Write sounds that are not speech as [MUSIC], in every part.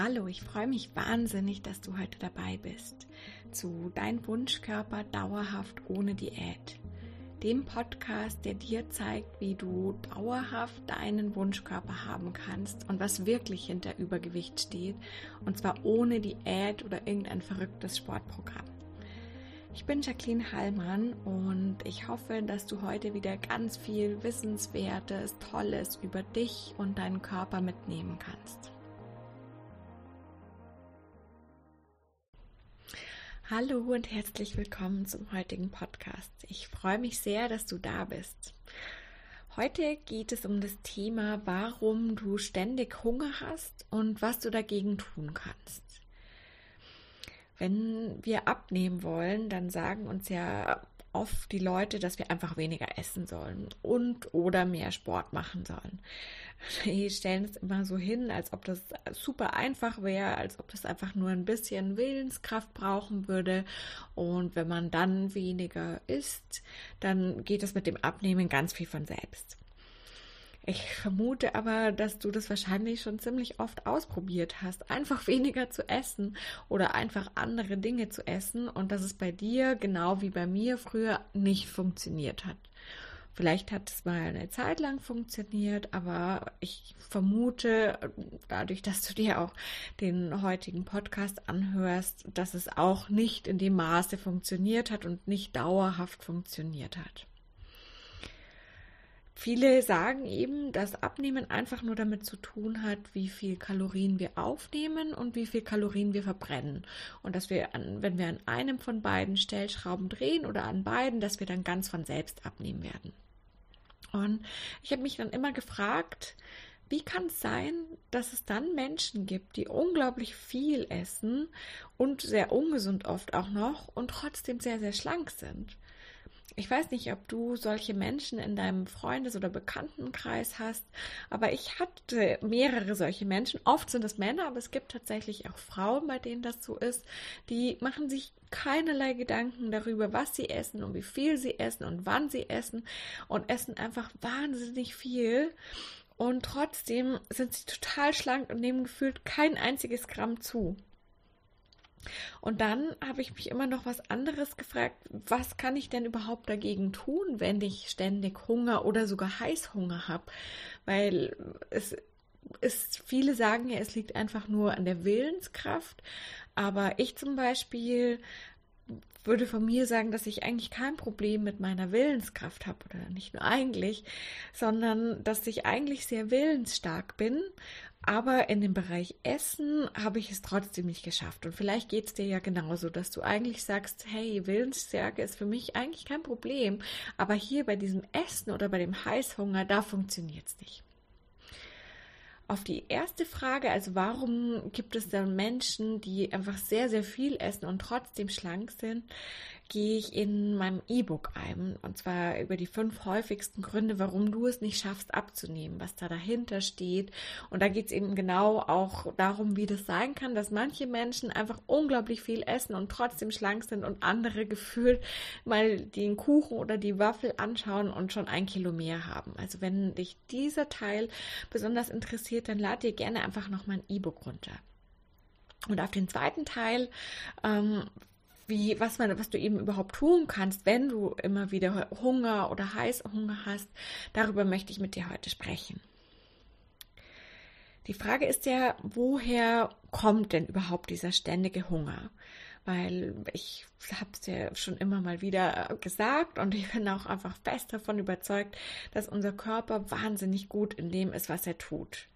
Hallo, ich freue mich wahnsinnig, dass du heute dabei bist zu Dein Wunschkörper dauerhaft ohne Diät. Dem Podcast, der dir zeigt, wie du dauerhaft deinen Wunschkörper haben kannst und was wirklich hinter Übergewicht steht. Und zwar ohne Diät oder irgendein verrücktes Sportprogramm. Ich bin Jacqueline Hallmann und ich hoffe, dass du heute wieder ganz viel Wissenswertes, Tolles über dich und deinen Körper mitnehmen kannst. Hallo und herzlich willkommen zum heutigen Podcast. Ich freue mich sehr, dass du da bist. Heute geht es um das Thema, warum du ständig Hunger hast und was du dagegen tun kannst. Wenn wir abnehmen wollen, dann sagen uns ja oft die Leute, dass wir einfach weniger essen sollen und oder mehr Sport machen sollen. [LAUGHS] Die stellen es immer so hin, als ob das super einfach wäre, als ob das einfach nur ein bisschen Willenskraft brauchen würde. Und wenn man dann weniger isst, dann geht es mit dem Abnehmen ganz viel von selbst. Ich vermute aber, dass du das wahrscheinlich schon ziemlich oft ausprobiert hast, einfach weniger zu essen oder einfach andere Dinge zu essen und dass es bei dir genau wie bei mir früher nicht funktioniert hat. Vielleicht hat es mal eine Zeit lang funktioniert, aber ich vermute, dadurch, dass du dir auch den heutigen Podcast anhörst, dass es auch nicht in dem Maße funktioniert hat und nicht dauerhaft funktioniert hat. Viele sagen eben, dass Abnehmen einfach nur damit zu tun hat, wie viel Kalorien wir aufnehmen und wie viel Kalorien wir verbrennen. Und dass wir, an, wenn wir an einem von beiden Stellschrauben drehen oder an beiden, dass wir dann ganz von selbst abnehmen werden. Und ich habe mich dann immer gefragt, wie kann es sein, dass es dann Menschen gibt, die unglaublich viel essen und sehr ungesund oft auch noch und trotzdem sehr, sehr schlank sind? Ich weiß nicht, ob du solche Menschen in deinem Freundes- oder Bekanntenkreis hast, aber ich hatte mehrere solche Menschen. Oft sind es Männer, aber es gibt tatsächlich auch Frauen, bei denen das so ist. Die machen sich keinerlei Gedanken darüber, was sie essen und wie viel sie essen und wann sie essen und essen einfach wahnsinnig viel. Und trotzdem sind sie total schlank und nehmen gefühlt kein einziges Gramm zu. Und dann habe ich mich immer noch was anderes gefragt, was kann ich denn überhaupt dagegen tun, wenn ich ständig Hunger oder sogar Heißhunger habe? Weil es ist, viele sagen ja, es liegt einfach nur an der Willenskraft, aber ich zum Beispiel würde von mir sagen, dass ich eigentlich kein Problem mit meiner Willenskraft habe oder nicht nur eigentlich, sondern dass ich eigentlich sehr willensstark bin aber in dem Bereich Essen habe ich es trotzdem nicht geschafft. Und vielleicht geht es dir ja genauso, dass du eigentlich sagst, hey, Willensstärke ist für mich eigentlich kein Problem. Aber hier bei diesem Essen oder bei dem Heißhunger, da funktioniert es nicht. Auf die erste Frage, also warum gibt es dann Menschen, die einfach sehr, sehr viel essen und trotzdem schlank sind, gehe ich in meinem E-Book ein. Und zwar über die fünf häufigsten Gründe, warum du es nicht schaffst abzunehmen, was da dahinter steht. Und da geht es eben genau auch darum, wie das sein kann, dass manche Menschen einfach unglaublich viel essen und trotzdem schlank sind und andere gefühlt mal den Kuchen oder die Waffel anschauen und schon ein Kilo mehr haben. Also wenn dich dieser Teil besonders interessiert, dann lad dir gerne einfach noch mein E-Book runter. Und auf den zweiten Teil ähm, wie, was man, was du eben überhaupt tun kannst, wenn du immer wieder Hunger oder Heißhunger hast, darüber möchte ich mit dir heute sprechen. Die Frage ist ja, woher kommt denn überhaupt dieser ständige Hunger? Weil ich habe es ja schon immer mal wieder gesagt und ich bin auch einfach fest davon überzeugt, dass unser Körper wahnsinnig gut in dem ist, was er tut.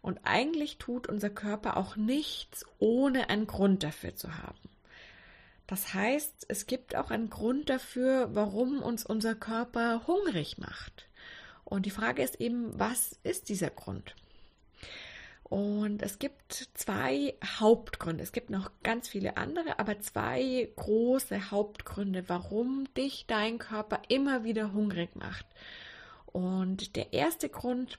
Und eigentlich tut unser Körper auch nichts, ohne einen Grund dafür zu haben. Das heißt, es gibt auch einen Grund dafür, warum uns unser Körper hungrig macht. Und die Frage ist eben, was ist dieser Grund? Und es gibt zwei Hauptgründe. Es gibt noch ganz viele andere, aber zwei große Hauptgründe, warum dich dein Körper immer wieder hungrig macht. Und der erste Grund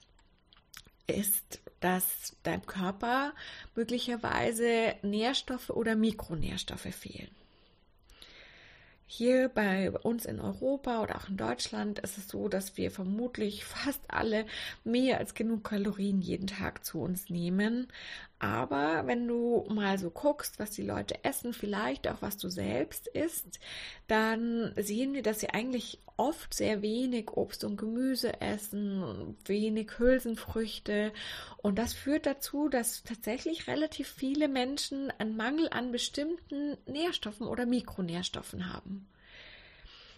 ist, dass deinem Körper möglicherweise Nährstoffe oder Mikronährstoffe fehlen. Hier bei uns in Europa oder auch in Deutschland ist es so, dass wir vermutlich [LAUGHS] fast alle mehr als genug Kalorien jeden Tag zu uns nehmen. Aber wenn du mal so guckst, was die Leute essen, vielleicht auch was du selbst isst, dann sehen wir, dass sie eigentlich oft sehr wenig Obst und Gemüse essen, wenig Hülsenfrüchte. Und das führt dazu, dass tatsächlich relativ viele Menschen einen Mangel an bestimmten Nährstoffen oder Mikronährstoffen haben.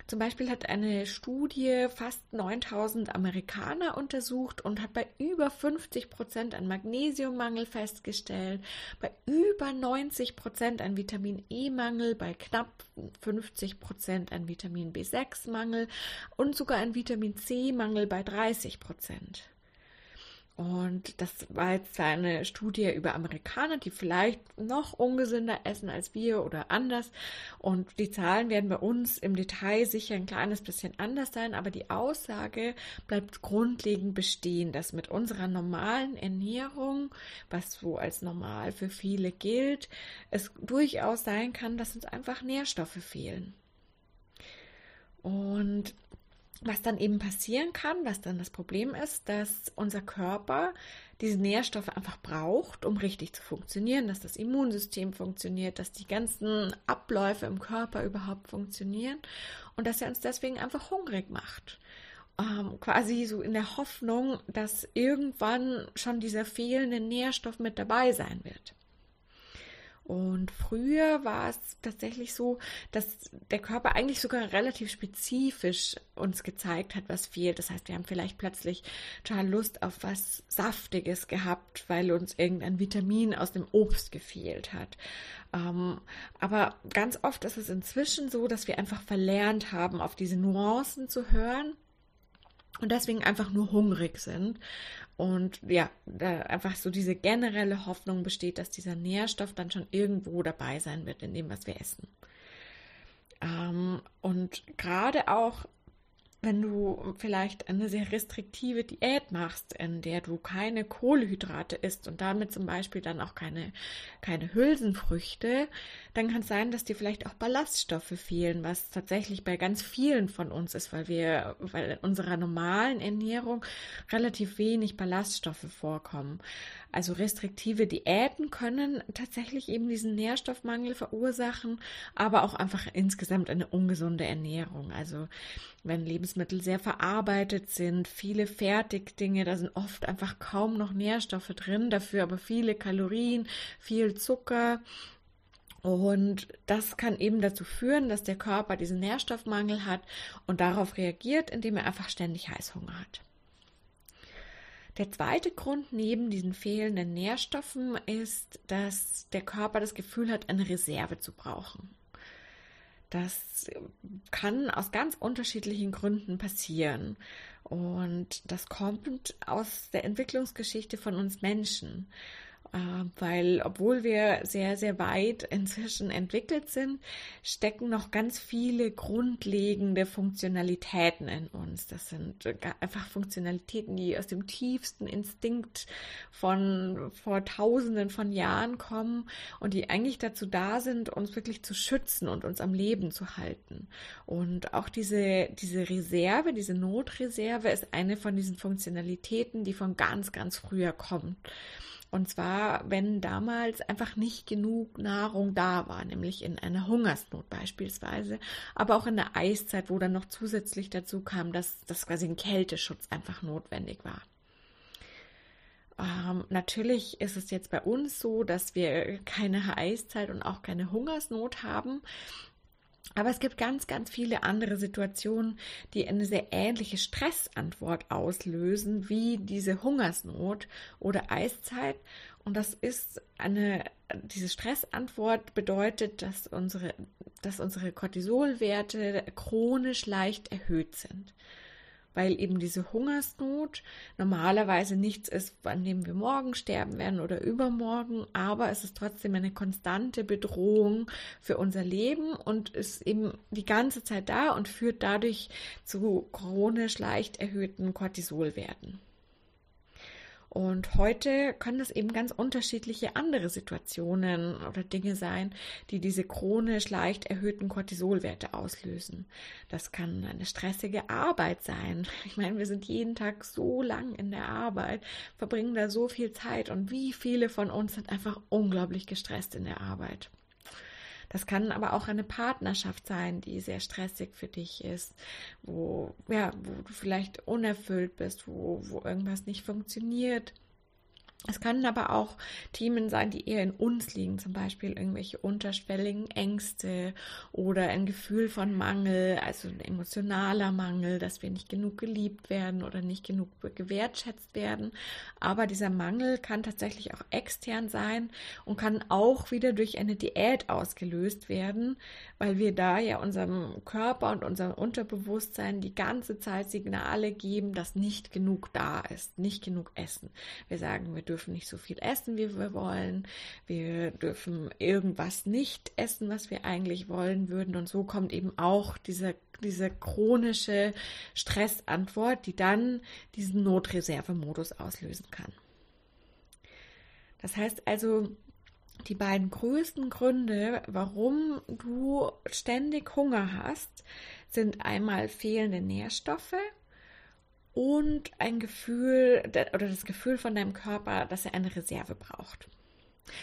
Zum Beispiel hat eine Studie fast 9000 Amerikaner untersucht und hat bei über 50 Prozent einen Magnesiummangel festgestellt, bei über 90 Prozent einen Vitamin E-Mangel, bei knapp 50 Prozent einen Vitamin B6-Mangel und sogar einen Vitamin C-Mangel bei 30 Prozent. Und das war jetzt eine Studie über Amerikaner, die vielleicht noch ungesünder essen als wir oder anders. Und die Zahlen werden bei uns im Detail sicher ein kleines bisschen anders sein, aber die Aussage bleibt grundlegend bestehen, dass mit unserer normalen Ernährung, was so als normal für viele gilt, es durchaus sein kann, dass uns einfach Nährstoffe fehlen. Und was dann eben passieren kann, was dann das Problem ist, dass unser Körper diese Nährstoffe einfach braucht, um richtig zu funktionieren, dass das Immunsystem funktioniert, dass die ganzen Abläufe im Körper überhaupt funktionieren und dass er uns deswegen einfach hungrig macht. Ähm, quasi so in der Hoffnung, dass irgendwann schon dieser fehlende Nährstoff mit dabei sein wird. Und früher war es tatsächlich so, dass der Körper eigentlich sogar relativ spezifisch uns gezeigt hat, was fehlt. Das heißt, wir haben vielleicht plötzlich total Lust auf was Saftiges gehabt, weil uns irgendein Vitamin aus dem Obst gefehlt hat. Ähm, aber ganz oft ist es inzwischen so, dass wir einfach verlernt haben, auf diese Nuancen zu hören und deswegen einfach nur hungrig sind und ja, da einfach so diese generelle Hoffnung besteht, dass dieser Nährstoff dann schon irgendwo dabei sein wird in dem, was wir essen. Ähm, und gerade auch wenn du vielleicht eine sehr restriktive Diät machst, in der du keine Kohlehydrate isst und damit zum Beispiel dann auch keine, keine Hülsenfrüchte, dann kann es sein, dass dir vielleicht auch Ballaststoffe fehlen, was tatsächlich bei ganz vielen von uns ist, weil wir, weil in unserer normalen Ernährung relativ wenig Ballaststoffe vorkommen. Also restriktive Diäten können tatsächlich eben diesen Nährstoffmangel verursachen, aber auch einfach insgesamt eine ungesunde Ernährung. Also wenn Lebensmittel sehr verarbeitet sind, viele Fertigdinge, da sind oft einfach kaum noch Nährstoffe drin, dafür aber viele Kalorien, viel Zucker. Und das kann eben dazu führen, dass der Körper diesen Nährstoffmangel hat und darauf reagiert, indem er einfach ständig Heißhunger hat. Der zweite Grund neben diesen fehlenden Nährstoffen ist, dass der Körper das Gefühl hat, eine Reserve zu brauchen. Das kann aus ganz unterschiedlichen Gründen passieren. Und das kommt aus der Entwicklungsgeschichte von uns Menschen. Äh, weil obwohl wir sehr, sehr weit inzwischen entwickelt sind, stecken noch ganz viele grundlegende Funktionalitäten in uns. Das sind einfach Funktionalitäten, die aus dem tiefsten Instinkt von vor Tausenden von Jahren kommen und die eigentlich dazu da sind, uns wirklich zu schützen und uns am Leben zu halten. Und auch diese, diese Reserve, diese Notreserve ist eine von diesen Funktionalitäten, die von ganz, ganz früher kommt. Und zwar, wenn damals einfach nicht genug Nahrung da war, nämlich in einer Hungersnot beispielsweise, aber auch in der Eiszeit, wo dann noch zusätzlich dazu kam, dass, dass quasi ein Kälteschutz einfach notwendig war. Ähm, natürlich ist es jetzt bei uns so, dass wir keine Eiszeit und auch keine Hungersnot haben. Aber es gibt ganz, ganz viele andere Situationen, die eine sehr ähnliche Stressantwort auslösen, wie diese Hungersnot oder Eiszeit. Und das ist eine, diese Stressantwort bedeutet, dass unsere, dass unsere Cortisolwerte chronisch leicht erhöht sind weil eben diese Hungersnot normalerweise nichts ist, an dem wir morgen sterben werden oder übermorgen, aber es ist trotzdem eine konstante Bedrohung für unser Leben und ist eben die ganze Zeit da und führt dadurch zu chronisch leicht erhöhten Cortisolwerten. Und heute können das eben ganz unterschiedliche andere Situationen oder Dinge sein, die diese chronisch leicht erhöhten Cortisolwerte auslösen. Das kann eine stressige Arbeit sein. [LAUGHS] Ich meine, wir sind jeden Tag so lang in der Arbeit, verbringen da so viel Zeit und wie viele von uns sind einfach unglaublich gestresst in der Arbeit. Das kann aber auch eine Partnerschaft sein, die sehr stressig für dich ist, wo, ja, wo du vielleicht unerfüllt bist, wo, wo irgendwas nicht funktioniert es können aber auch Themen sein, die eher in uns liegen, zum Beispiel irgendwelche unterschwelligen Ängste oder ein Gefühl von Mangel, also ein emotionaler Mangel, dass wir nicht genug geliebt werden oder nicht genug gewertschätzt werden. Aber dieser Mangel kann tatsächlich auch extern sein und kann auch wieder durch eine Diät ausgelöst werden, weil wir da ja unserem Körper und unserem Unterbewusstsein die ganze Zeit Signale geben, dass nicht genug da ist, nicht genug Essen. Wir sagen, wir dürfen nicht so viel essen, wie wir wollen. Wir dürfen irgendwas nicht essen, was wir eigentlich wollen würden. Und so kommt eben auch diese, diese chronische Stressantwort, die dann diesen Notreservemodus auslösen kann. Das heißt also, die beiden größten Gründe, warum du ständig Hunger hast, sind einmal fehlende Nährstoffe und ein Gefühl oder das Gefühl von deinem Körper, dass er eine Reserve braucht.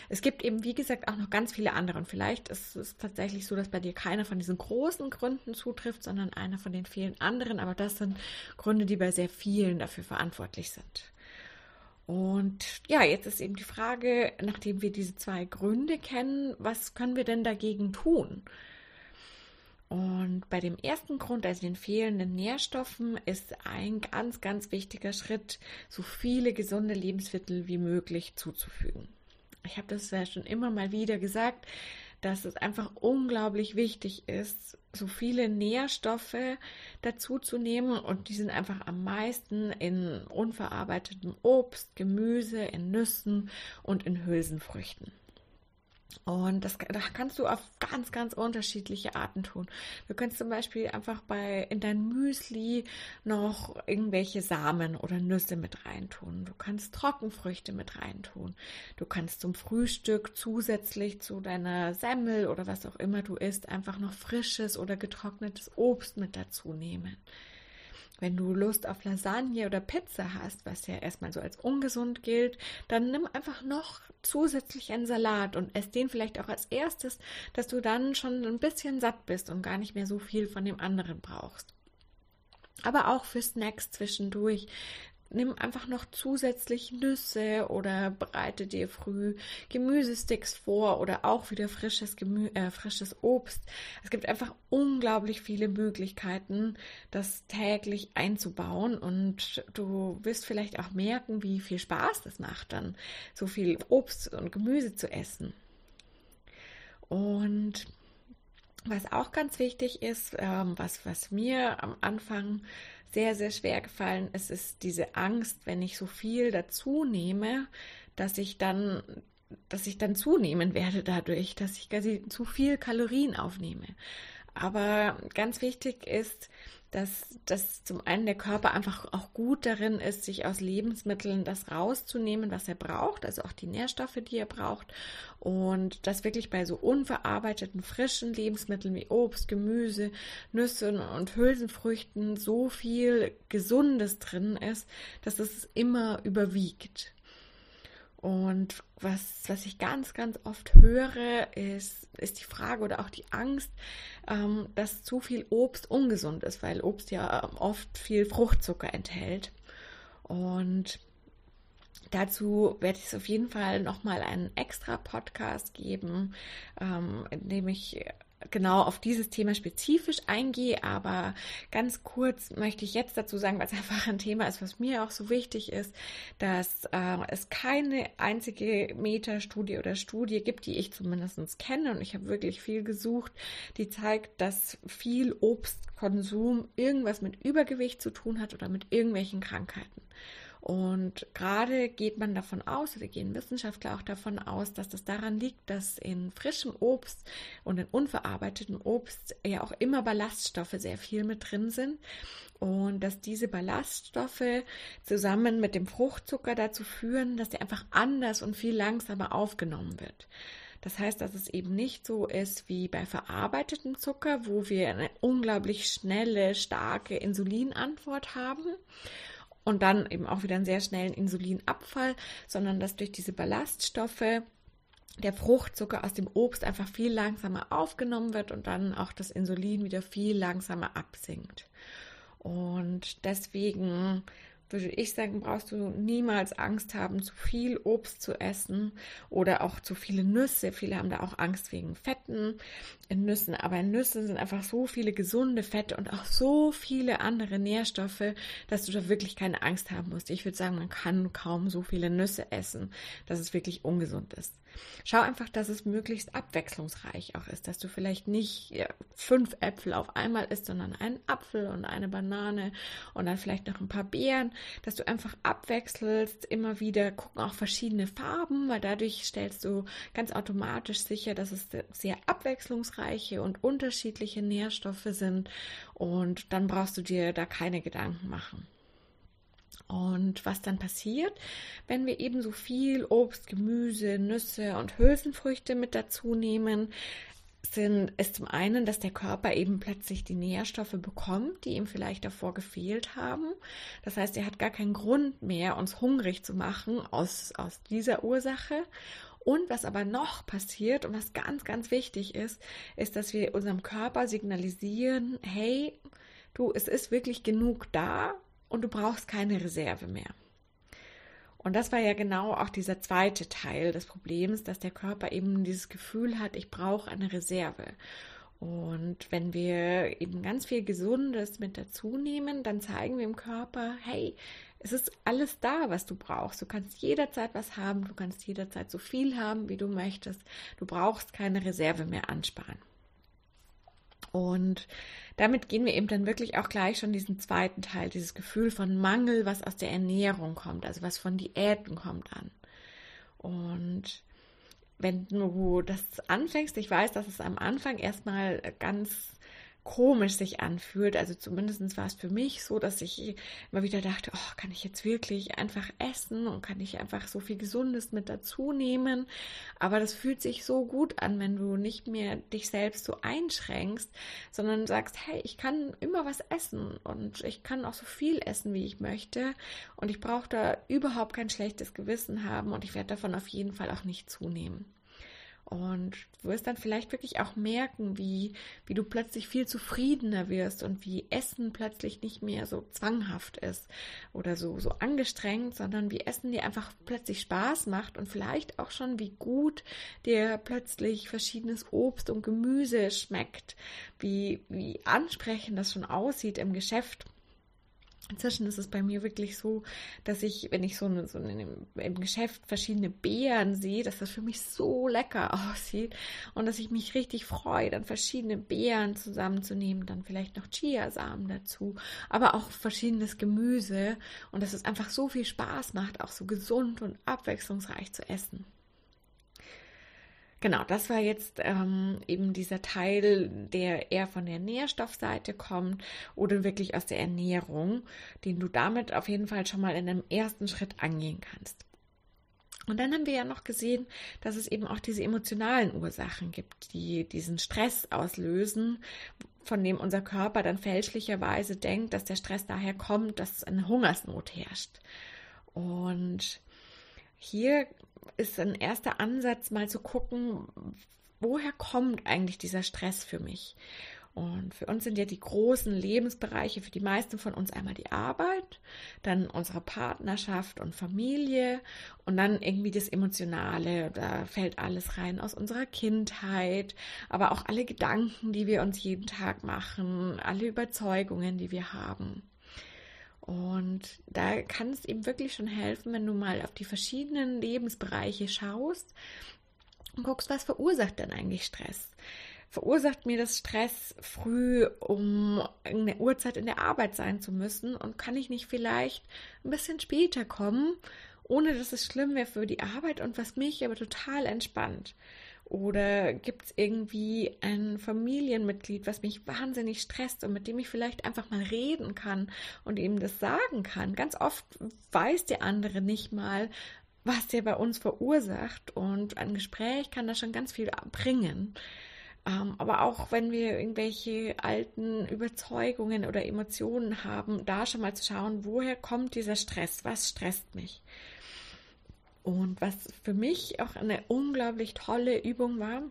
Es gibt eben, wie gesagt, auch noch ganz viele andere. Und vielleicht ist es tatsächlich so, dass bei dir keiner von diesen großen Gründen zutrifft, sondern einer von den vielen anderen. Aber das sind Gründe, die bei sehr vielen dafür verantwortlich sind. Und ja, jetzt ist eben die Frage, nachdem wir diese zwei Gründe kennen, was können wir denn dagegen tun? Und bei dem ersten Grund, also den fehlenden Nährstoffen, ist ein ganz, ganz wichtiger Schritt, so viele gesunde Lebensmittel wie möglich zuzufügen. Ich habe das ja schon immer mal wieder gesagt, dass es einfach unglaublich wichtig ist, so viele Nährstoffe dazu zu nehmen und die sind einfach am meisten in unverarbeitetem Obst, Gemüse, in Nüssen und in Hülsenfrüchten. Und das, das kannst du auf ganz, ganz unterschiedliche Arten tun. Du kannst zum Beispiel einfach bei in dein Müsli noch irgendwelche Samen oder Nüsse mit reintun. Du kannst Trockenfrüchte mit reintun. Du kannst zum Frühstück zusätzlich zu deiner Semmel oder was auch immer du isst, einfach noch frisches oder getrocknetes Obst mit dazu nehmen. Wenn du Lust auf Lasagne oder Pizza hast, was ja erstmal so als ungesund gilt, dann nimm einfach noch zusätzlich einen Salat und ess den vielleicht auch als erstes, dass du dann schon ein bisschen satt bist und gar nicht mehr so viel von dem anderen brauchst. Aber auch für Snacks zwischendurch nimm einfach noch zusätzlich Nüsse oder bereite dir früh Gemüsesticks vor oder auch wieder frisches, Gemü äh, frisches Obst. Es gibt einfach unglaublich viele Möglichkeiten, das täglich einzubauen und du wirst vielleicht auch merken, wie viel Spaß das macht, dann so viel Obst und Gemüse zu essen. Und was auch ganz wichtig ist, ähm, was, was mir am Anfang sehr, sehr schwer gefallen ist, ist diese Angst, wenn ich so viel dazu nehme, dass ich dann dass ich dann zunehmen werde dadurch, dass ich quasi zu viel Kalorien aufnehme. Aber ganz wichtig ist, dass, dass zum einen der Körper einfach auch gut darin ist, sich aus Lebensmitteln das rauszunehmen, was er braucht, also auch die Nährstoffe, die er braucht. Und dass wirklich bei so unverarbeiteten, frischen Lebensmitteln wie Obst, Gemüse, Nüsse und Hülsenfrüchten so viel Gesundes drin ist, dass es immer überwiegt. Und was, was ich ganz, ganz oft höre, ist, ist die Frage oder auch die Angst, ähm, dass zu viel Obst ungesund ist, weil Obst ja oft viel Fruchtzucker enthält. Und Dazu werde ich es auf jeden Fall nochmal einen extra Podcast geben, ähm, in dem ich genau auf dieses Thema spezifisch eingehe, aber ganz kurz möchte ich jetzt dazu sagen, weil es [LAUGHS] einfach ein Thema ist, was mir auch so wichtig ist, dass äh, es keine einzige Metastudie oder Studie gibt, die ich zumindest kenne und ich habe wirklich viel gesucht, die zeigt, dass viel Obstkonsum irgendwas mit Übergewicht zu tun hat oder mit irgendwelchen Krankheiten. Und gerade geht man davon aus, oder gehen Wissenschaftler auch davon aus, dass das daran liegt, dass in frischem Obst und in unverarbeitetem Obst ja auch immer Ballaststoffe sehr viel mit drin sind und dass diese Ballaststoffe zusammen mit dem Fruchtzucker dazu führen, dass der einfach anders und viel langsamer aufgenommen wird. Das heißt, dass es eben nicht so ist wie bei verarbeitetem Zucker, wo wir eine unglaublich schnelle, starke Insulinantwort haben und dann eben auch wieder einen sehr schnellen Insulinabfall, sondern dass durch diese Ballaststoffe der Fruchtzucker aus dem Obst einfach viel langsamer aufgenommen wird und dann auch das Insulin wieder viel langsamer absinkt. Und deswegen würde ich sagen, brauchst du niemals Angst haben, zu viel Obst zu essen oder auch zu viele Nüsse. Viele haben da auch Angst wegen Fetten in Nüssen, aber in Nüssen sind einfach so viele gesunde Fette und auch so viele andere Nährstoffe, dass du da wirklich keine Angst haben musst. Ich würde sagen, man kann kaum so viele Nüsse essen, dass es wirklich ungesund ist. Schau einfach, dass es möglichst abwechslungsreich auch ist, dass du vielleicht nicht fünf Äpfel auf einmal isst, sondern einen Apfel und eine Banane und dann vielleicht noch ein paar Beeren dass du einfach abwechselst, immer wieder gucken auch verschiedene Farben, weil dadurch stellst du ganz automatisch sicher, dass es sehr abwechslungsreiche und unterschiedliche Nährstoffe sind und dann brauchst du dir da keine Gedanken machen. Und was dann passiert, wenn wir eben so viel Obst, Gemüse, Nüsse und Hülsenfrüchte mit dazu nehmen, sind, ist zum einen, dass der Körper eben plötzlich die Nährstoffe bekommt, die ihm vielleicht davor gefehlt haben. Das heißt, er hat gar keinen Grund mehr, uns hungrig zu machen aus, aus dieser Ursache. Und was aber noch passiert und was ganz, ganz wichtig ist, ist, dass wir unserem Körper signalisieren, hey, du, es ist wirklich genug da und du brauchst keine Reserve mehr. Und das war ja genau auch dieser zweite Teil des Problems, dass der Körper eben dieses Gefühl hat, ich brauche eine Reserve. Und wenn wir eben ganz viel Gesundes mit dazu nehmen, dann zeigen wir im Körper, hey, es ist alles da, was du brauchst. Du kannst jederzeit was haben, du kannst jederzeit so viel haben, wie du möchtest. Du brauchst keine Reserve mehr ansparen. Und damit gehen wir eben dann wirklich auch gleich schon diesen zweiten Teil, dieses Gefühl von Mangel, was aus der Ernährung kommt, also was von Diäten kommt an. Und wenn du das anfängst, ich weiß, dass es am Anfang erstmal ganz komisch sich anfühlt. Also zumindest war es für mich so, dass ich immer wieder dachte, oh, kann ich jetzt wirklich einfach essen und kann ich einfach so viel Gesundes mit dazu nehmen. Aber das fühlt sich so gut an, wenn du nicht mehr dich selbst so einschränkst, sondern sagst, hey, ich kann immer was essen und ich kann auch so viel essen, wie ich möchte. Und ich brauche da überhaupt kein schlechtes Gewissen haben und ich werde davon auf jeden Fall auch nicht zunehmen. Und du wirst dann vielleicht wirklich auch merken, wie, wie du plötzlich viel zufriedener wirst und wie Essen plötzlich nicht mehr so zwanghaft ist oder so, so angestrengt, sondern wie Essen dir einfach plötzlich Spaß macht und vielleicht auch schon, wie gut dir plötzlich verschiedenes Obst und Gemüse schmeckt, wie, wie ansprechend das schon aussieht im Geschäft. Inzwischen ist es bei mir wirklich so, dass ich, wenn ich so, eine, so eine, im Geschäft verschiedene Beeren sehe, dass das für mich so lecker [LAUGHS] aussieht und dass ich mich richtig freue, dann verschiedene Beeren zusammenzunehmen, dann vielleicht noch Chiasamen dazu, aber auch verschiedenes Gemüse und dass es einfach so viel Spaß macht, auch so gesund und abwechslungsreich zu essen. Genau, das war jetzt ähm, eben dieser Teil, der eher von der Nährstoffseite kommt oder wirklich aus der Ernährung, den du damit auf jeden Fall schon mal in einem ersten Schritt angehen kannst. Und dann haben wir ja noch gesehen, dass es eben auch diese emotionalen Ursachen gibt, die diesen Stress auslösen, von dem unser Körper dann fälschlicherweise denkt, dass der Stress daher kommt, dass eine Hungersnot herrscht. Und hier ist ein erster Ansatz, mal zu gucken, woher kommt eigentlich dieser Stress für mich? Und für uns sind ja die großen Lebensbereiche für die meisten von uns einmal die Arbeit, dann unsere Partnerschaft und Familie und dann irgendwie das Emotionale. Da fällt alles rein aus unserer Kindheit, aber auch alle Gedanken, die wir uns jeden Tag machen, alle Überzeugungen, die wir haben. Und da kann es eben wirklich schon helfen, wenn du mal auf die verschiedenen Lebensbereiche schaust und guckst, was verursacht denn eigentlich Stress? verursacht mir das Stress, früh um eine Uhrzeit in der Arbeit sein zu müssen und kann ich nicht vielleicht ein bisschen später kommen, ohne dass es schlimm wäre für die Arbeit und was mich aber total entspannt. Oder gibt es irgendwie ein Familienmitglied, was mich wahnsinnig stresst und mit dem ich vielleicht einfach mal reden kann und ihm das sagen kann? Ganz oft weiß der andere nicht mal, was der bei uns verursacht und ein Gespräch kann da schon ganz viel bringen. Ähm, aber auch wenn wir irgendwelche alten Überzeugungen oder Emotionen haben, da schon mal zu schauen, woher kommt dieser Stress? Was stresst mich? Und was für mich auch eine unglaublich tolle Übung war,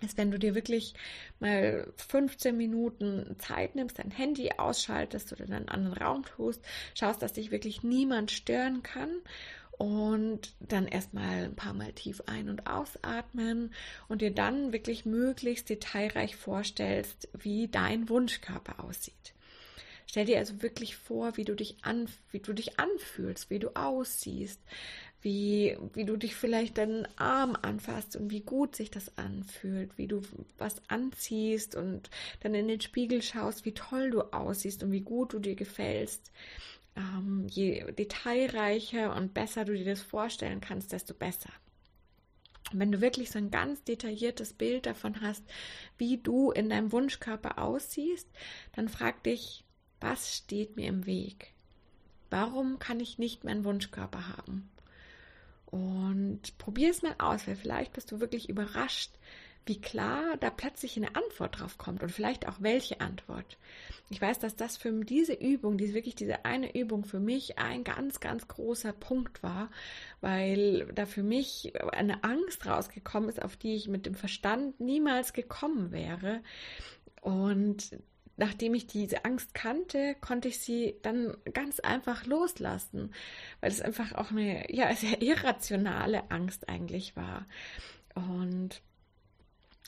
ist, wenn du dir wirklich mal 15 Minuten Zeit nimmst, dein Handy ausschaltest oder in einen anderen Raum tust, schaust, dass dich wirklich niemand stören kann und dann erstmal ein paar Mal tief ein- und ausatmen und dir dann wirklich möglichst detailreich vorstellst, wie dein Wunschkörper aussieht. Stell dir also wirklich vor, wie du dich, an, wie du dich anfühlst, wie du aussiehst, wie, wie du dich vielleicht deinen Arm anfasst und wie gut sich das anfühlt, wie du was anziehst und dann in den Spiegel schaust, wie toll du aussiehst und wie gut du dir gefällst. Ähm, je detailreicher und besser du dir das vorstellen kannst, desto besser. wenn du wirklich so ein ganz detailliertes Bild davon hast, wie du in deinem Wunschkörper aussiehst, dann frag dich, was steht mir im Weg? Warum kann ich nicht meinen Wunschkörper haben? Und probier es mal aus, weil vielleicht bist du wirklich überrascht, wie klar da plötzlich eine Antwort drauf kommt und vielleicht auch welche Antwort. Ich weiß, dass das für diese Übung, diese wirklich diese eine Übung für mich ein ganz, ganz großer Punkt war, weil da für mich eine Angst rausgekommen ist, auf die ich mit dem Verstand niemals gekommen wäre. Und nachdem ich diese Angst kannte, konnte ich sie dann ganz einfach loslassen, weil es einfach auch eine ja, [LAUGHS] sehr irrationale Angst eigentlich war. Und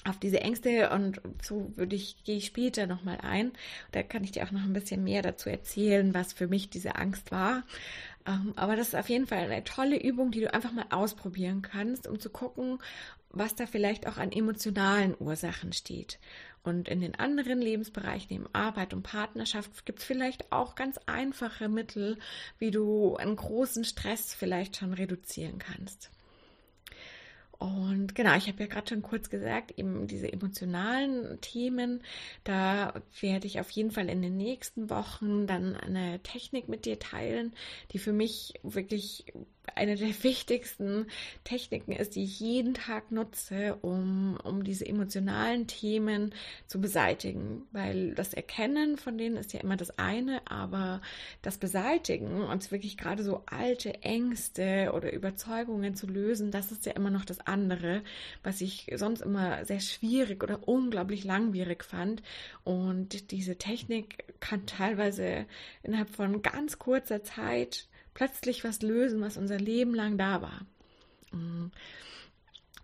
auf diese Ängste und so würde ich, gehe ich später nochmal ein. Da kann ich dir auch noch ein bisschen mehr dazu erzählen, was für mich diese Angst war. Ähm, aber das ist auf jeden Fall eine tolle Übung, die du einfach mal ausprobieren kannst, um zu gucken, was da vielleicht auch an emotionalen Ursachen steht. Und in den anderen Lebensbereichen, neben Arbeit und Partnerschaft, gibt es vielleicht auch ganz einfache Mittel, wie du einen großen Stress vielleicht schon reduzieren kannst. Und genau, ich habe ja gerade schon kurz gesagt, eben diese emotionalen Themen, da werde ich auf jeden Fall in den nächsten Wochen dann eine Technik mit dir teilen, die für mich wirklich eine der wichtigsten Techniken ist, die ich jeden Tag nutze, um, um diese emotionalen Themen zu beseitigen. Weil das Erkennen von denen ist ja immer das eine, aber das Beseitigen, uns wirklich gerade so alte Ängste oder Überzeugungen zu lösen, das ist ja immer noch das andere, was ich sonst immer sehr schwierig oder unglaublich langwierig fand. Und diese Technik kann teilweise innerhalb von ganz kurzer Zeit plötzlich was lösen, was unser Leben lang da war. Mm.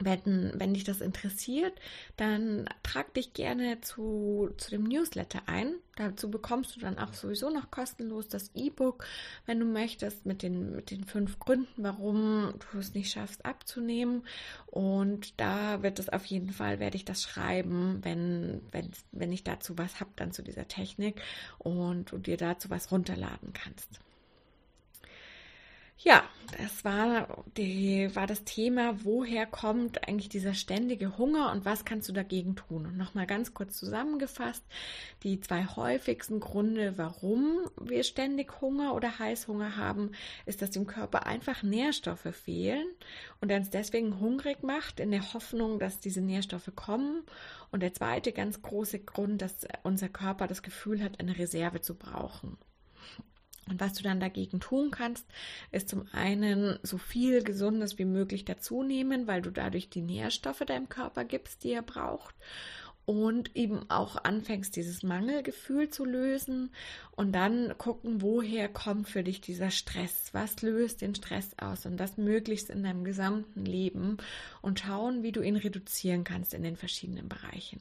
Wenn, wenn dich das interessiert, dann trag dich gerne zu, zu dem Newsletter ein. Dazu bekommst du dann auch sowieso noch kostenlos das E-Book, wenn du möchtest, mit den, mit den fünf Gründen, warum du es nicht schaffst abzunehmen. Und da wird es auf jeden Fall, werde ich das schreiben, wenn, wenn, wenn ich dazu was habe, dann zu dieser Technik und du dir dazu was runterladen kannst. Ja, das war, die, war das Thema, woher kommt eigentlich dieser ständige Hunger und was kannst du dagegen tun? Und nochmal ganz kurz zusammengefasst, die zwei häufigsten Gründe, warum wir ständig Hunger oder Heißhunger haben, ist, dass dem Körper einfach Nährstoffe fehlen und er uns deswegen hungrig macht, in der Hoffnung, dass diese Nährstoffe kommen. Und der zweite ganz große Grund, dass unser Körper das Gefühl hat, eine Reserve zu brauchen. Und was du dann dagegen tun kannst, ist zum einen so viel Gesundes wie möglich dazu nehmen, weil du dadurch die Nährstoffe deinem Körper gibst, die er braucht. Und eben auch anfängst, dieses Mangelgefühl zu lösen und dann gucken, woher kommt für dich dieser Stress? Was löst den Stress aus? Und das möglichst in deinem gesamten Leben und schauen, wie du ihn reduzieren kannst in den verschiedenen Bereichen.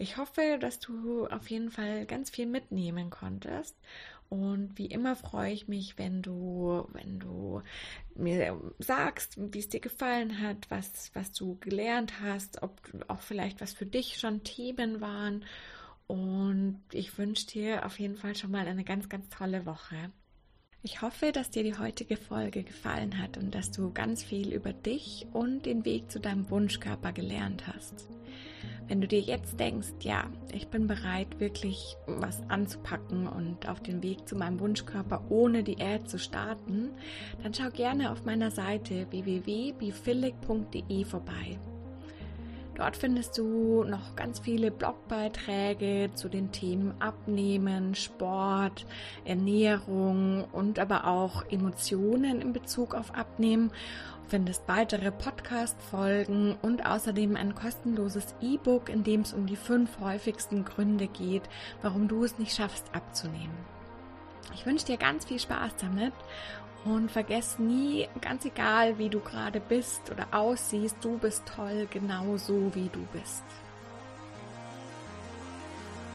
Ich hoffe, dass du auf jeden Fall ganz viel mitnehmen konntest Und wie immer freue ich mich, wenn du, wenn du mir sagst, wie es dir gefallen hat, was, was du gelernt hast, ob auch vielleicht was für dich schon Themen waren. Und ich wünsche dir auf jeden Fall schon mal eine ganz, ganz tolle Woche. Ich hoffe, dass dir die heutige Folge gefallen hat und dass du ganz viel über dich und den Weg zu deinem Wunschkörper gelernt hast. Wenn du dir jetzt denkst, ja, ich bin bereit, wirklich was anzupacken und auf den Weg zu meinem Wunschkörper ohne Diät zu starten, dann schau gerne auf meiner Seite www.bifillig.de vorbei. Dort findest du noch ganz viele Blogbeiträge zu den Themen Abnehmen, Sport, Ernährung und aber auch Emotionen in Bezug auf Abnehmen. Findest weitere Podcast-Folgen und außerdem ein kostenloses E-Book, in dem es um die fünf häufigsten Gründe geht, warum du es nicht schaffst abzunehmen. Ich wünsche dir ganz viel Spaß damit und vergess nie, ganz egal wie du gerade bist oder aussiehst, du bist toll, genau so wie du bist.